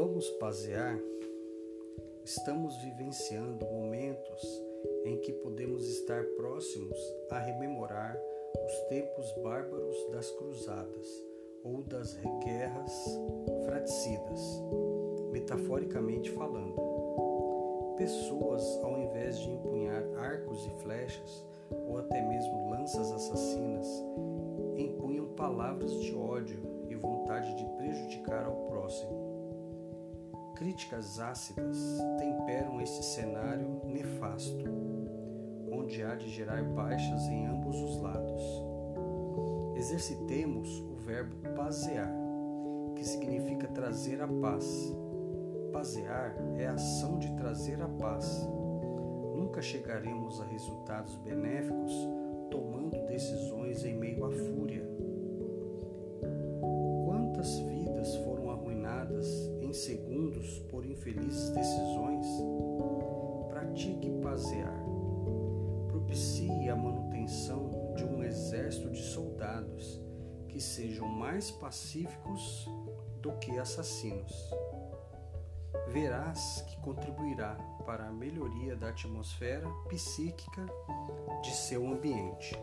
queremos pasear, estamos vivenciando momentos em que podemos estar próximos a rememorar os tempos bárbaros das cruzadas ou das guerras fratricidas, metaforicamente falando. Pessoas, ao invés de empunhar arcos e flechas, ou até mesmo lanças assassinas, empunham palavras de ódio e vontade de prejudicar ao próximo. Críticas ácidas temperam este cenário nefasto, onde há de gerar baixas em ambos os lados. Exercitemos o verbo pasear, que significa trazer a paz. Pasear é a ação de trazer a paz. Nunca chegaremos a resultados benéficos infelizes decisões? Pratique pasear. Propicie a manutenção de um exército de soldados que sejam mais pacíficos do que assassinos. Verás que contribuirá para a melhoria da atmosfera psíquica de seu ambiente.